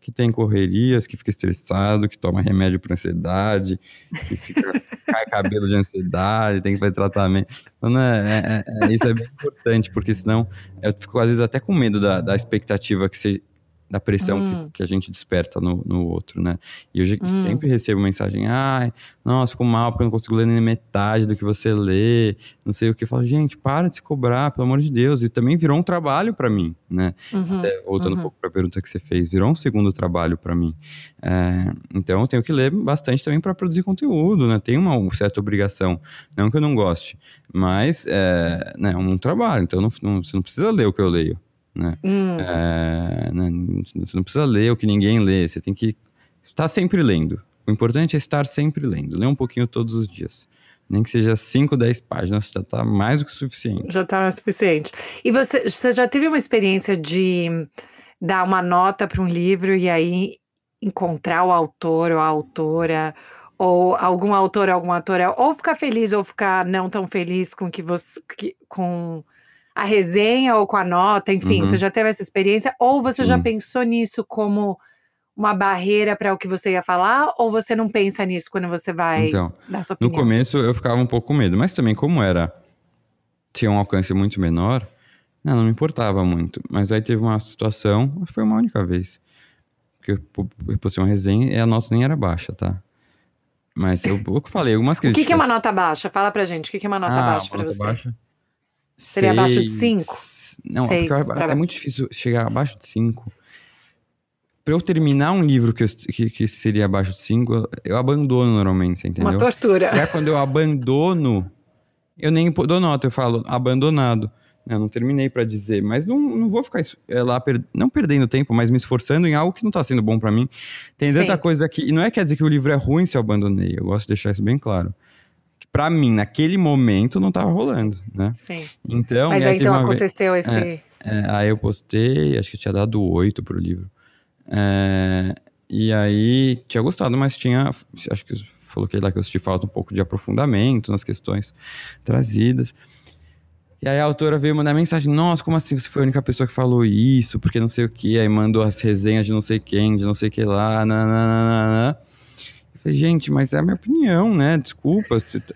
que tem correrias, que fica estressado, que toma remédio para ansiedade, que fica, cai cabelo de ansiedade, tem que fazer tratamento. Então, né, é, é, isso é bem importante, porque senão eu fico às vezes até com medo da, da expectativa que você da pressão hum. que, que, a gente desperta no, no outro, né? E eu hum. sempre recebo mensagem, ai, nossa, ficou mal porque eu não consigo ler nem metade do que você lê, não sei o que. Eu falo, gente, para de se cobrar, pelo amor de Deus. E também virou um trabalho para mim, né? Uhum. Até, voltando uhum. um pouco para a pergunta que você fez, virou um segundo trabalho para mim. É, então eu tenho que ler bastante também para produzir conteúdo, né? Tem uma certa obrigação, não que eu não goste, mas é né, um trabalho, então não, não, você não precisa ler o que eu leio. Né? Hum. É, né? Você não precisa ler o que ninguém lê, você tem que estar sempre lendo. O importante é estar sempre lendo. Ler um pouquinho todos os dias. Nem que seja 5, 10 páginas, já está mais do que suficiente. Já está suficiente. E você, você já teve uma experiência de dar uma nota para um livro e aí encontrar o autor ou a autora, ou algum autor ou alguma autora, ou ficar feliz ou ficar não tão feliz com que você. Que, com a resenha ou com a nota, enfim, uhum. você já teve essa experiência? Ou você Sim. já pensou nisso como uma barreira para o que você ia falar? Ou você não pensa nisso quando você vai então, dar sua opinião? No começo eu ficava um pouco com medo, mas também como era, tinha um alcance muito menor, não, não me importava muito. Mas aí teve uma situação, foi uma única vez, que eu postei uma resenha e a nossa nem era baixa, tá? Mas eu, eu falei algumas críticas. O que, que, é uma nota baixa? Fala pra gente, o que, que é uma nota ah, baixa para você? Baixa? Seria abaixo de 5? Não, Seis, porque é muito difícil chegar abaixo de 5. Pra eu terminar um livro que, eu, que, que, seria abaixo de 5, eu abandono normalmente, entendeu? Uma tortura. Já quando eu abandono, eu nem dou nota, eu falo abandonado. Eu não terminei para dizer, mas não, não vou ficar é, lá, per, não perdendo tempo, mas me esforçando em algo que não tá sendo bom para mim. Tem Sim. tanta coisa aqui. E não é quer dizer que o livro é ruim se eu abandonei, eu gosto de deixar isso bem claro para mim, naquele momento, não tava rolando, né? Sim. Então, Mas aí, então aconteceu vez, esse. É, é, aí eu postei, acho que tinha dado oito pro livro. É, e aí tinha gostado, mas tinha. Acho que coloquei lá que eu senti falta um pouco de aprofundamento nas questões trazidas. E aí a autora veio mandar mensagem: Nossa, como assim você foi a única pessoa que falou isso? Porque não sei o que. Aí mandou as resenhas de não sei quem, de não sei o que lá. Nananana. Falei, gente, mas é a minha opinião, né? Desculpa, você tá,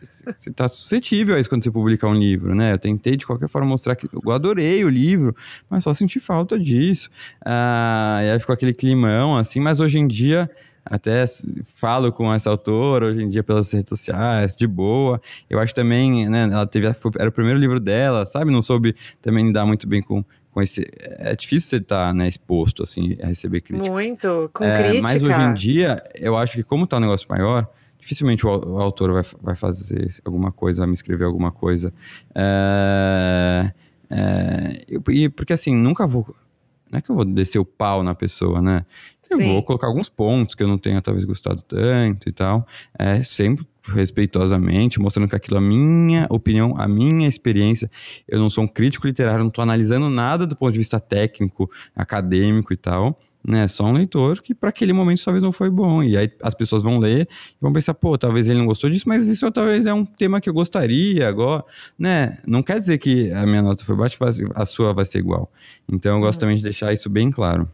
tá suscetível a isso quando você publicar um livro, né? Eu tentei de qualquer forma mostrar que eu adorei o livro, mas só senti falta disso. Ah, e aí ficou aquele climão, assim, mas hoje em dia até falo com essa autora hoje em dia pelas redes sociais, de boa. Eu acho também, né, ela teve, era o primeiro livro dela, sabe? Não soube também lidar muito bem com, com esse. É difícil você estar tá, né, exposto assim, a receber críticas. Muito, com é, crítica. Mas hoje em dia, eu acho que como está um negócio maior, dificilmente o, o, autor vai, vai fazer alguma coisa, vai me escrever alguma coisa. É, é, e porque assim, nunca vou. Não é que eu vou descer o pau na pessoa, né? Eu Sim. vou colocar alguns pontos que eu não tenha talvez gostado tanto e tal. É sempre respeitosamente, mostrando que aquilo é a minha opinião, a minha experiência. Eu não sou um crítico literário, não estou analisando nada do ponto de vista técnico, acadêmico e tal. Né, só um leitor que para aquele momento talvez não foi bom. E aí as pessoas vão ler e vão pensar, pô, talvez ele não gostou disso, mas isso talvez é um tema que eu gostaria agora, né? Não quer dizer que a minha nota foi baixa, que a sua vai ser igual. Então eu gosto uhum. também de deixar isso bem claro.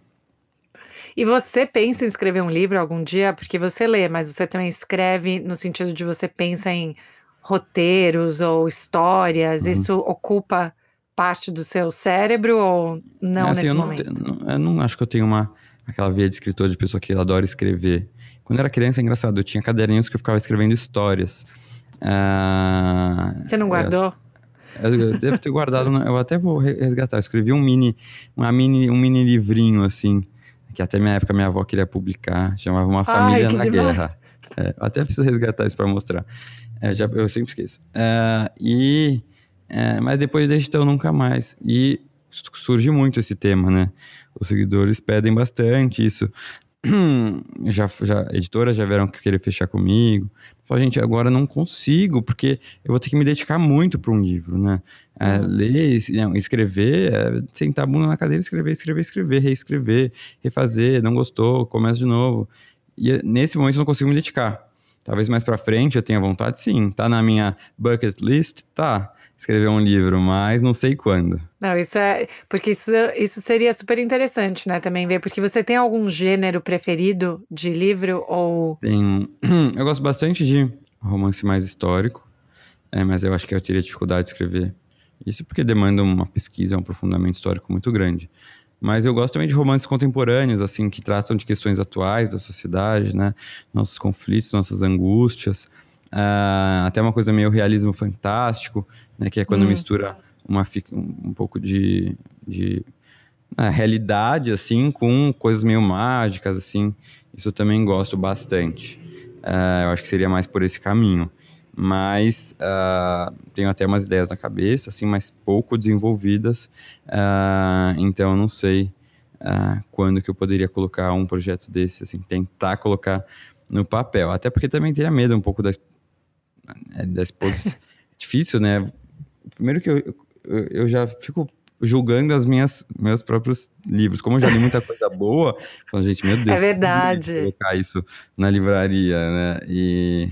E você pensa em escrever um livro algum dia? Porque você lê, mas você também escreve no sentido de você pensa em roteiros ou histórias. Uhum. Isso ocupa parte do seu cérebro ou não é, assim, nesse eu momento? Não, eu não acho que eu tenho uma aquela veia de escritor de pessoa que adora escrever. Quando eu era criança, é engraçado, eu tinha caderninhos que eu ficava escrevendo histórias. Ah, você não guardou? Eu, eu devo ter guardado, eu até vou resgatar. Eu escrevi um mini, uma mini, um mini livrinho assim que até minha época minha avó queria publicar, chamava Uma Família Ai, na demais. Guerra. É, até preciso resgatar isso para mostrar. É, já, eu sempre esqueço. É, e, é, mas depois desde então nunca mais. E surge muito esse tema, né? Os seguidores pedem bastante isso. já, já editoras já vieram querer fechar comigo. Falei, gente, agora não consigo, porque eu vou ter que me dedicar muito para um livro, né? É, uhum. Ler, não, escrever, é, sentar a bunda na cadeira, escrever, escrever, escrever, reescrever, refazer, não gostou, começa de novo. E nesse momento eu não consigo me dedicar. Talvez mais para frente eu tenha vontade, sim. Tá na minha bucket list? Tá. Escrever um livro, mas não sei quando. Não, isso é. Porque isso, isso seria super interessante, né? Também ver. Porque você tem algum gênero preferido de livro ou. Tenho. Eu gosto bastante de romance mais histórico, é, mas eu acho que eu teria dificuldade de escrever isso porque demanda uma pesquisa, um aprofundamento histórico muito grande. Mas eu gosto também de romances contemporâneos, assim, que tratam de questões atuais da sociedade, né? Nossos conflitos, nossas angústias. Uh, até uma coisa meio realismo fantástico, né? Que é quando hum. mistura uma, um pouco de, de uh, realidade, assim, com coisas meio mágicas, assim. Isso eu também gosto bastante. Uh, eu acho que seria mais por esse caminho mas tenho até umas ideias na cabeça, assim, mas pouco desenvolvidas, então não sei quando que eu poderia colocar um projeto desse, assim, tentar colocar no papel, até porque também teria medo um pouco da, é, da exposição, difícil, né, primeiro que eu, eu, eu já fico julgando as minhas meus próprios livros. Como eu já li muita coisa boa, a gente, meu Deus, é verdade. colocar isso na livraria, né? E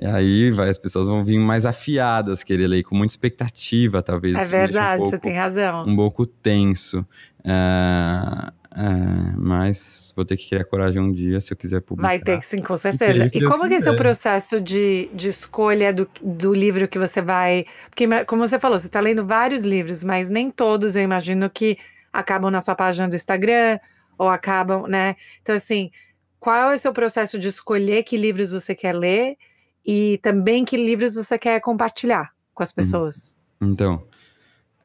e aí vai, as pessoas vão vir mais afiadas querer ler, com muita expectativa, talvez. É verdade, um pouco, você tem razão. Um pouco tenso. É, é, mas vou ter que criar coragem um dia se eu quiser publicar. Vai ter que sim, com certeza. E como que é o processo de, de escolha do, do livro que você vai. Porque, como você falou, você está lendo vários livros, mas nem todos eu imagino que acabam na sua página do Instagram ou acabam, né? Então, assim, qual é o seu processo de escolher que livros você quer ler? e também que livros você quer compartilhar com as uhum. pessoas. Então,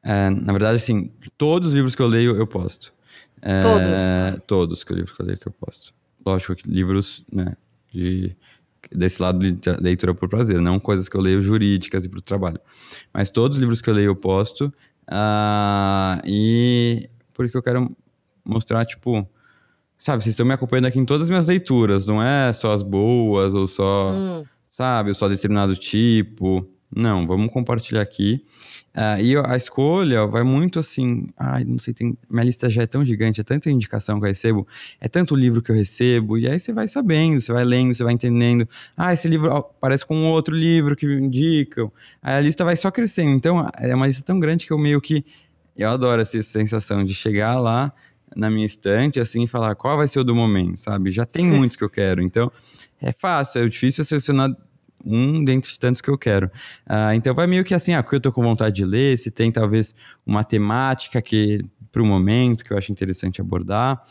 é, na verdade, assim, todos os livros que eu leio eu posto. É, todos? Todos que eu leio que eu posto. Lógico que livros, né, de, desse lado de leitura por prazer, não coisas que eu leio jurídicas e para o trabalho. Mas todos os livros que eu leio eu posto. Uh, e por isso que eu quero mostrar, tipo, sabe, vocês estão me acompanhando aqui em todas as minhas leituras, não é só as boas ou só. Hum sabe? Ou só determinado tipo. Não, vamos compartilhar aqui. Uh, e a escolha vai muito assim. Ai, não sei, tem, minha lista já é tão gigante, é tanta indicação que eu recebo, é tanto livro que eu recebo, e aí você vai sabendo, você vai lendo, você vai entendendo. Ah, esse livro parece com outro livro que me indicam. Aí a lista vai só crescendo. Então, é uma lista tão grande que eu meio que. Eu adoro essa sensação de chegar lá na minha estante, assim, e falar qual vai ser o do momento, sabe? Já tem muitos que eu quero. Então, é fácil, é difícil selecionar um dentre tantos que eu quero. Uh, então vai meio que assim, ah, que eu tô com vontade de ler, se tem talvez uma temática que para o momento que eu acho interessante abordar.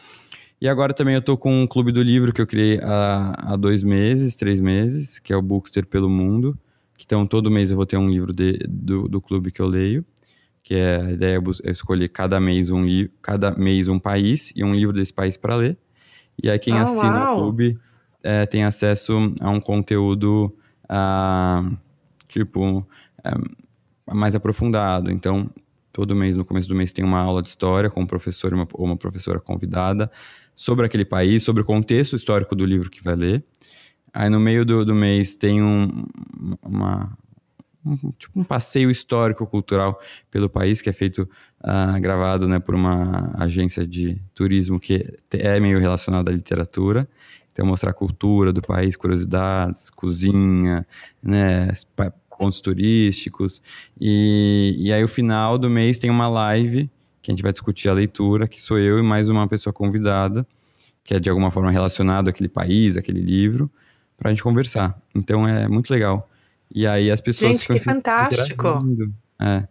E agora também eu tô com um clube do livro que eu criei há, há dois meses, três meses, que é o Bookster pelo Mundo. Então todo mês eu vou ter um livro de, do, do clube que eu leio que é a ideia é escolher cada mês um livro, cada mês um país e um livro desse país para ler. E aí quem oh, assina uau. o clube é, tem acesso a um conteúdo uh, tipo, uh, mais aprofundado. Então, todo mês, no começo do mês, tem uma aula de história com um professor uma, ou uma professora convidada sobre aquele país, sobre o contexto histórico do livro que vai ler. Aí, no meio do, do mês, tem um, uma, um, tipo um passeio histórico-cultural pelo país, que é feito, uh, gravado né, por uma agência de turismo que é meio relacionada à literatura. Então, mostrar a cultura do país, curiosidades, cozinha, né, pontos turísticos. E, e aí, o final do mês tem uma live que a gente vai discutir a leitura, que sou eu e mais uma pessoa convidada, que é de alguma forma relacionado àquele país, àquele livro, para a gente conversar. Então, é muito legal. E aí as pessoas gente, ficam que fantástico. É,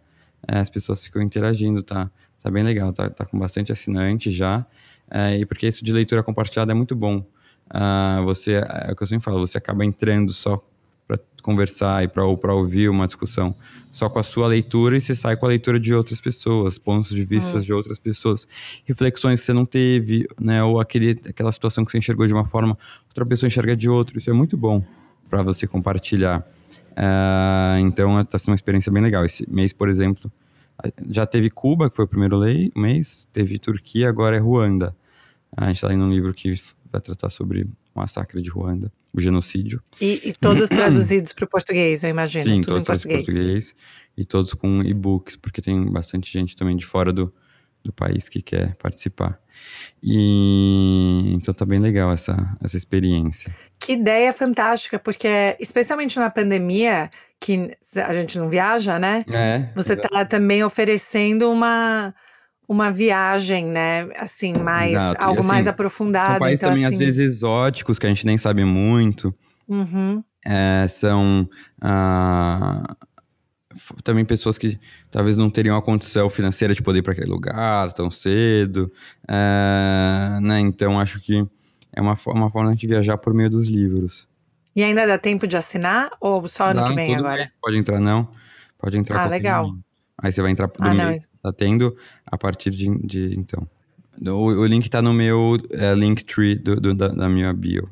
é, as pessoas ficam interagindo, tá? Tá bem legal, tá, tá com bastante assinante já. É, e porque isso de leitura compartilhada é muito bom uh, você, é o que eu sempre falo, você acaba entrando só para conversar e para ouvir uma discussão só com a sua leitura e você sai com a leitura de outras pessoas, pontos de vista uhum. de outras pessoas, reflexões que você não teve, né, ou aquele, aquela situação que você enxergou de uma forma, outra pessoa enxerga de outra, isso é muito bom para você compartilhar. Uh, então está sendo uma experiência bem legal. Esse mês, por exemplo, já teve Cuba, que foi o primeiro lei, mês, teve Turquia, agora é Ruanda. A gente está lendo um livro que vai tratar sobre o massacre de Ruanda, o genocídio. E, e todos traduzidos para o português, eu imagino. Sim, Tudo todos em português. português. E todos com e-books, porque tem bastante gente também de fora do, do país que quer participar. E então tá bem legal essa, essa experiência. Que ideia fantástica, porque especialmente na pandemia, que a gente não viaja, né? É, Você está também oferecendo uma uma viagem, né? Assim, mais Exato. algo assim, mais aprofundado. São países então, também assim... às vezes exóticos que a gente nem sabe muito. Uhum. É, são ah, também pessoas que talvez não teriam a condição financeira de poder ir para aquele lugar tão cedo. É, né? Então acho que é uma, uma forma de viajar por meio dos livros. E ainda dá tempo de assinar ou só ano que vem agora? Pode entrar, não. Pode entrar. Ah, legal. Aí você vai entrar do Ah, não, mês. Tá tendo a partir de, de então. O, o link tá no meu é, Linktree do, do, da, da minha bio.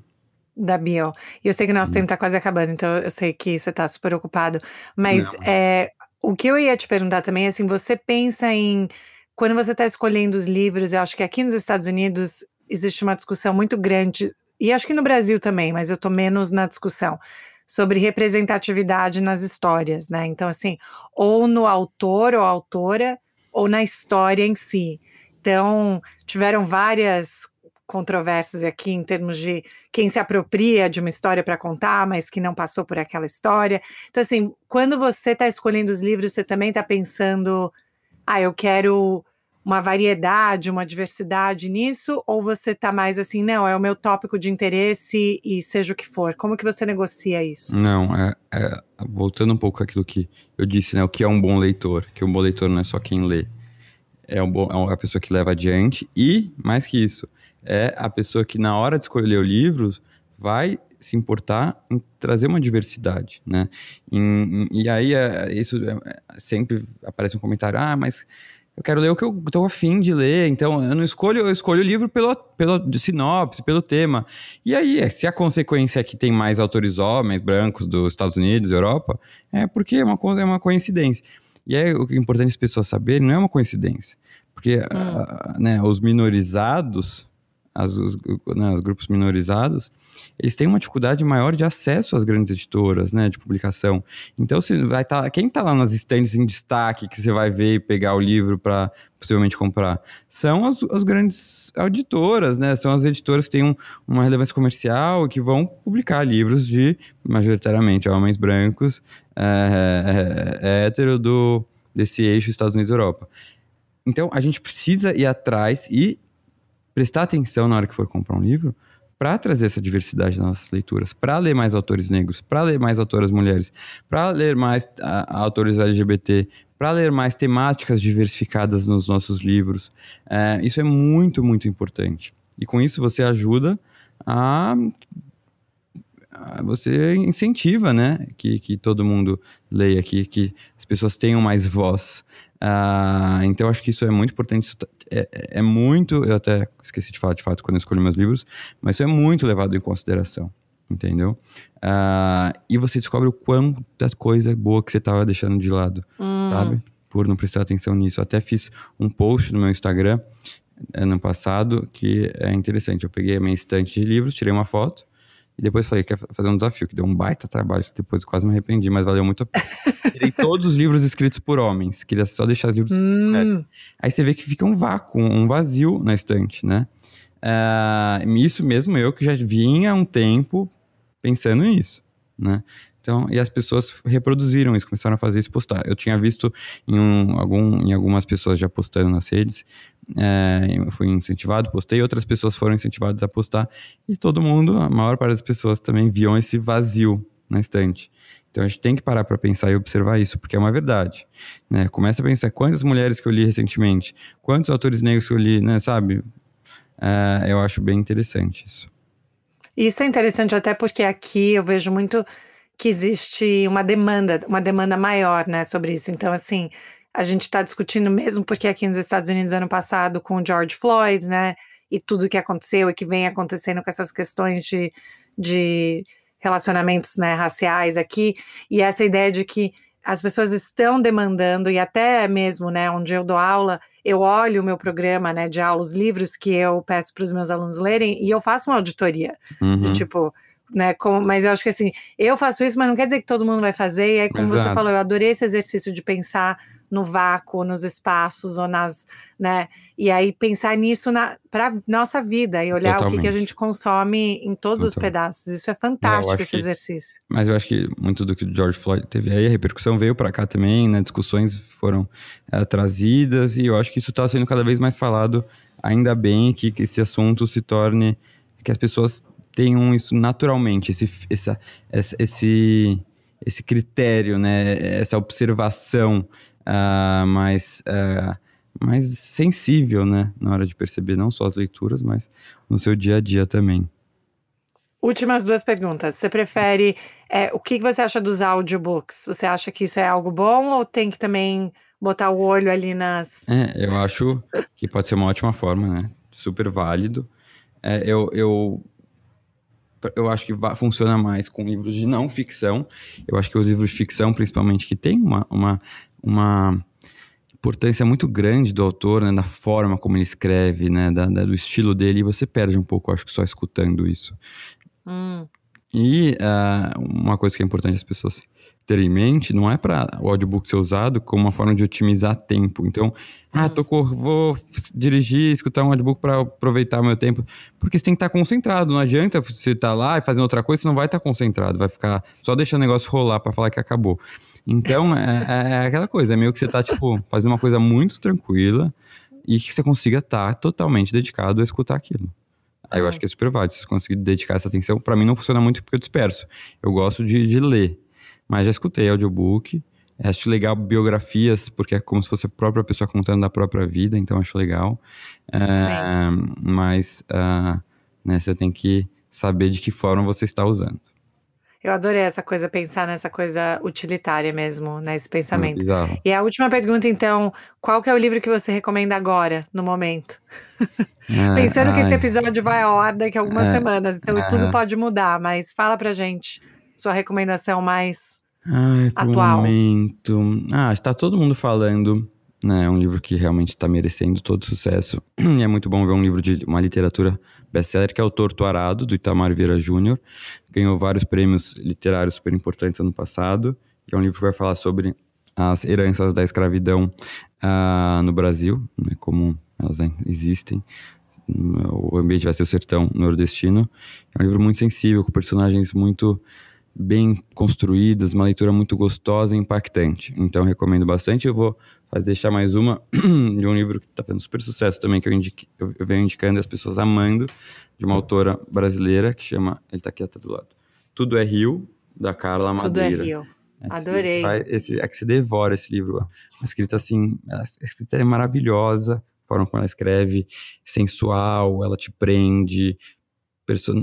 Da bio. E eu sei que nosso Hum. tempo tá quase acabando, então eu sei que você tá super ocupado. Mas é, o que eu ia te perguntar também é assim: você pensa em. Quando você está escolhendo os livros, eu acho que aqui nos Estados Unidos existe uma discussão muito grande, e acho que no Brasil também, mas eu tô menos na discussão, sobre representatividade nas histórias, né? Então, assim, ou no autor ou autora, ou na história em si. Então, tiveram várias controvérsias aqui em termos de quem se apropria de uma história para contar, mas que não passou por aquela história. Então, assim, quando você está escolhendo os livros, você também está pensando, ah, eu quero uma variedade, uma diversidade nisso, ou você está mais assim, não, é o meu tópico de interesse e seja o que for. Como que você negocia isso? Não, é, é- voltando um pouco àquilo que eu disse, né? O que é um bom leitor? Que um bom leitor não é só quem lê. É, um bom, é a pessoa que leva adiante e, mais que isso, é a pessoa que na hora de escolher o livro vai se importar em trazer uma diversidade, né? Em- em- e aí, é, isso é, é, sempre aparece um comentário, ah, mas eu quero ler o que eu tô afim de ler, então eu não escolho, eu escolho o livro pelo, pelo sinopse, pelo tema. E aí, é, se a consequência é que tem mais autores homens, brancos dos Estados Unidos, Europa, é porque é uma, coisa, é uma coincidência. E aí, o que é importante as pessoas saberem, não é uma coincidência. Porque ah, né, os minorizados, as- os, né, os grupos minorizados, eles têm uma dificuldade maior de acesso às grandes editoras, né, de publicação. Então, se vai tá, quem está lá nas estandes em destaque que você vai ver e pegar o livro para possivelmente comprar, são as, as grandes editoras, né, são as editoras que têm um- uma relevância comercial e que vão publicar livros de majoritariamente homens brancos, é, é, é, hétero do desse eixo Estados Unidos e Europa. Então, a gente precisa ir atrás e prestar atenção na hora que for comprar um livro para trazer essa diversidade nas nossas leituras, para ler mais autores negros, para ler mais autoras mulheres, para ler mais a, autores LGBT, para ler mais temáticas diversificadas nos nossos livros. É, isso é muito, muito importante. E com isso você ajuda a você incentiva, né, que, que todo mundo leia, que, que as pessoas tenham mais voz. Ah, então, acho que isso é muito importante. Isso é, é muito. Eu até esqueci de falar de fato quando eu escolhi meus livros, mas isso é muito levado em consideração. Entendeu? Ah, e você descobre o quanta coisa boa que você estava deixando de lado, sabe? Por não prestar atenção nisso. Eu até fiz um post no meu Instagram ano passado que é interessante. Eu peguei a minha estante de livros, tirei uma foto e depois falei que ia fazer um desafio, que deu um baita trabalho, depois quase me arrependi, mas valeu muito a pena. Tirei todos os livros escritos por homens, queria só deixar os livros. Hum, Aí você vê que fica um vácuo, um vazio na estante, né? Ah, isso mesmo eu que já vinha há um tempo pensando nisso, né? Então, e as pessoas reproduziram isso, começaram a fazer isso postar. Eu tinha visto em, um, algum, em algumas pessoas já postando nas redes, é, eu fui incentivado, postei, outras pessoas foram incentivadas a postar, e todo mundo, a maior parte das pessoas também viam esse vazio na estante. Então a gente tem que parar para pensar e observar isso, porque é uma verdade. Né? Começa a pensar quantas mulheres que eu li recentemente, quantos autores negros que eu li, né? Sabe? É, eu acho bem interessante isso. Isso é interessante até porque aqui eu vejo muito que existe uma demanda, uma demanda maior, né, sobre isso. Então, assim, a gente está discutindo mesmo porque aqui nos Estados Unidos ano passado com o George Floyd, né, e tudo que aconteceu e que vem acontecendo com essas questões de, de relacionamentos, né, raciais aqui, e essa ideia de que as pessoas estão demandando e até mesmo, né, onde eu dou aula, eu olho o meu programa, né, de aula, os livros que eu peço para os meus alunos lerem e eu faço uma auditoria Uhum. de tipo, né? Como, mas eu acho que assim, eu faço isso, mas não quer dizer que todo mundo vai fazer. E aí, como Exato. você falou, eu adorei esse exercício de pensar no vácuo, nos espaços ou nas, né? E aí pensar nisso para nossa vida e olhar Totalmente. o que, que, a gente consome em todos Totalmente. os pedaços. Isso é fantástico esse que, exercício. Mas eu acho que muito do que o George Floyd teve aí, a repercussão veio para cá também, né? Discussões foram é, trazidas e eu acho que isso está sendo cada vez mais falado. Ainda bem que, que esse assunto se torne que as pessoas tenham isso naturalmente, esse, essa, esse, esse critério, né? Essa observação uh, mais, uh, mais sensível, né? Na hora de perceber não só as leituras, mas no seu dia a dia também. Últimas duas perguntas. Você prefere. É, o que você acha dos audiobooks? Você acha que isso é algo bom ou tem que também botar o olho ali nas. É, eu acho que pode ser uma ótima forma, né? Super válido. É, eu, eu, eu acho que funciona mais com livros de não ficção. Eu acho que os livros de ficção, principalmente, que tem uma, uma, uma importância muito grande do autor, né, da forma como ele escreve, né, da, da, do estilo dele, e você perde um pouco, acho que só escutando isso. Hum. E uh, uma coisa que é importante as pessoas terem em mente, não é para o audiobook ser usado como uma forma de otimizar tempo. Então, ah, tô, vou dirigir, escutar um audiobook para aproveitar o meu tempo. Porque você tem que estar tá concentrado. Não adianta você estar tá lá e fazendo outra coisa, você não vai estar tá concentrado. Vai ficar só deixando o negócio rolar para falar que acabou. Então, é, é, é, aquela coisa. É meio que você tá, tipo, fazendo uma coisa muito tranquila e que você consiga estar tá totalmente dedicado a escutar aquilo. Aí eu acho que é super válido. Se você conseguir dedicar essa atenção, para mim não funciona muito porque eu disperso. Eu gosto de, de ler. Mas já escutei audiobook. Acho legal biografias, porque é como se fosse a própria pessoa contando da própria vida, então acho legal. É, mas uh, né, você tem que saber de que forma você está usando. Eu adorei essa coisa, pensar nessa coisa utilitária mesmo, nesse pensamento. É e a última pergunta, então, qual que é o livro que você recomenda agora, no momento? É, Pensando ai, que esse episódio vai ao ar daqui a algumas é, semanas, então é, tudo pode mudar, mas fala pra gente sua recomendação mais Ai, atual? momento. Ah, está todo mundo falando. Né, é um livro que realmente está merecendo todo sucesso. E é muito bom ver um livro de uma literatura best-seller, que é o Torto Arado, do Itamar Vieira Júnior. Ganhou vários prêmios literários super importantes ano passado. E é um livro que vai falar sobre as heranças da escravidão uh, no Brasil, né, como elas existem. O ambiente vai ser o sertão nordestino. É um livro muito sensível, com personagens muito bem construídas, uma leitura muito gostosa e impactante. Então recomendo bastante. Eu vou fazer, deixar mais uma de um livro que está fazendo super sucesso também, que eu, indique, eu, eu venho indicando e as pessoas amando, de uma autora brasileira que chama, ele está aqui até do lado, Tudo é Rio, da Carla Madeira. Tudo é Rio. É Adorei. Vai, esse, é que você devora esse livro. A escrita assim, a escrita é maravilhosa, a forma como ela escreve, sensual, ela te prende,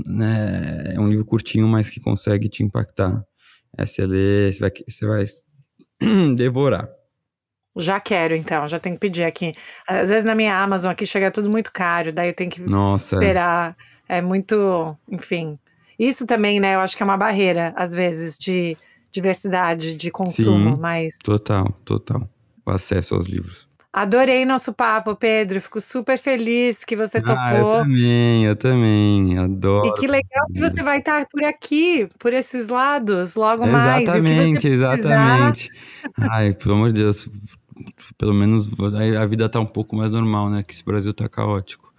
né, é um livro curtinho, mas que consegue te impactar. É, você lê, você vai, você vai devorar. Já quero, então, já tenho que pedir aqui. Às vezes na minha Amazon aqui chega tudo muito caro, daí eu tenho que Nossa. esperar. É muito, enfim. Isso também, né, eu acho que é uma barreira, às vezes, de diversidade de consumo, Sim, mas. Total, total. O acesso aos livros. Adorei nosso papo, Pedro. Fico super feliz que você topou. Ah, eu também, eu também. Adoro. E que legal que você vai estar por aqui, por esses lados, logo mais. Exatamente, exatamente. Ai, pelo amor de Deus. Pelo menos a vida tá um pouco mais normal, né? Que esse Brasil tá caótico.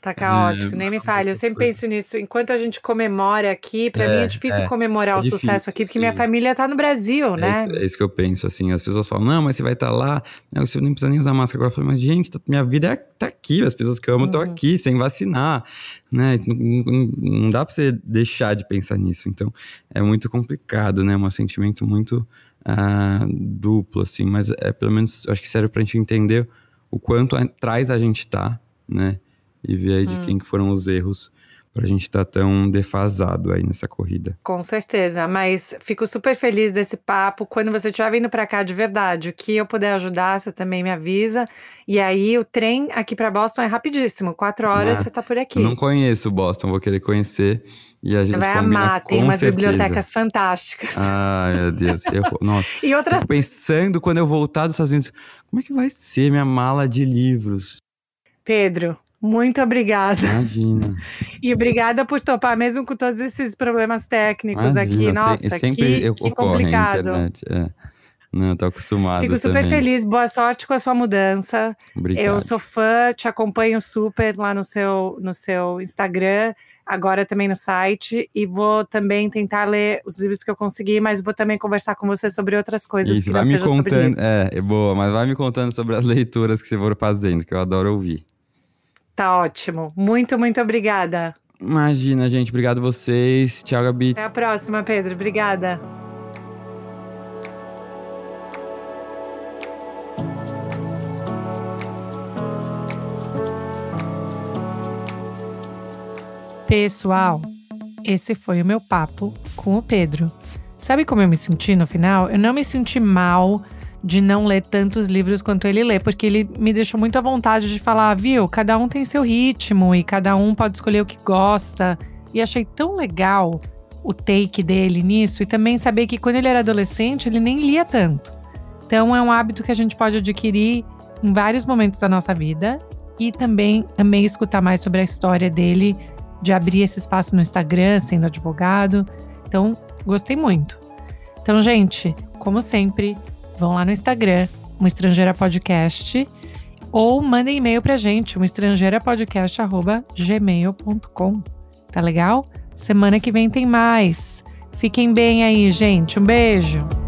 Tá caótico, é, nem me fale. Eu sempre penso nisso. Enquanto a gente comemora aqui, para é, mim é difícil é, comemorar é o difícil, sucesso aqui, porque sim. minha família tá no Brasil, é né? Isso, é isso que eu penso, assim. As pessoas falam, não, mas você vai estar tá lá, você nem precisa nem usar máscara. Agora eu falo, mas gente, tá, minha vida tá aqui, as pessoas que eu amo estão uhum. aqui, sem vacinar, né? Não, não, não dá pra você deixar de pensar nisso. Então, é muito complicado, né? Um sentimento muito uh, duplo, assim. Mas é pelo menos, acho que serve pra gente entender o quanto atrás a gente tá, né? E ver aí de hum. quem que foram os erros para a gente estar tá tão defasado aí nessa corrida. Com certeza, mas fico super feliz desse papo. Quando você estiver vindo para cá de verdade, o que eu puder ajudar, você também me avisa. E aí o trem aqui para Boston é rapidíssimo, quatro horas ah, você está por aqui. Eu não conheço Boston, vou querer conhecer e a gente vai amar, tem umas certeza. bibliotecas fantásticas. Ai, meu Deus. Eu, nossa, e outras... pensando quando eu voltar dos Estados Unidos, como é que vai ser minha mala de livros? Pedro, Muito obrigada. Imagina. E obrigada por topar, mesmo com todos esses problemas técnicos Imagina, aqui. Nossa, se, sempre que, que ocorre complicado. internet. É. Não, tô acostumado Fico super também. feliz. Boa sorte com a sua mudança. Obrigado. Eu sou fã, te acompanho super lá no seu, no seu Instagram, agora também no site, e vou também tentar ler os livros que eu consegui, mas vou também conversar com você sobre outras coisas Isso, que vai me contando. É, é boa, mas vai me contando sobre as leituras que você for fazendo, que eu adoro ouvir. Tá ótimo. Muito, muito obrigada. Imagina, gente. Obrigado vocês. Tchau, Gabi. Até a próxima, Pedro. Obrigada. Pessoal, esse foi o meu papo com o Pedro. Sabe como eu me senti no final? Eu não me senti mal de não ler tantos livros quanto ele lê, porque ele me deixou muito à vontade de falar, viu? Cada um tem seu ritmo e cada um pode escolher o que gosta. E achei tão legal o take dele nisso e também saber que quando ele era adolescente ele nem lia tanto. Então é um hábito que a gente pode adquirir em vários momentos da nossa vida e também amei escutar mais sobre a história dele de abrir esse espaço no Instagram, sendo advogado. Então, gostei muito. Então, gente, como sempre, vão lá no Instagram, um estrangeira podcast, ou mandem e-mail pra gente, um estrangeirapodcast@gmail.com. Tá legal? Semana que vem tem mais. Fiquem bem aí, gente. Um beijo.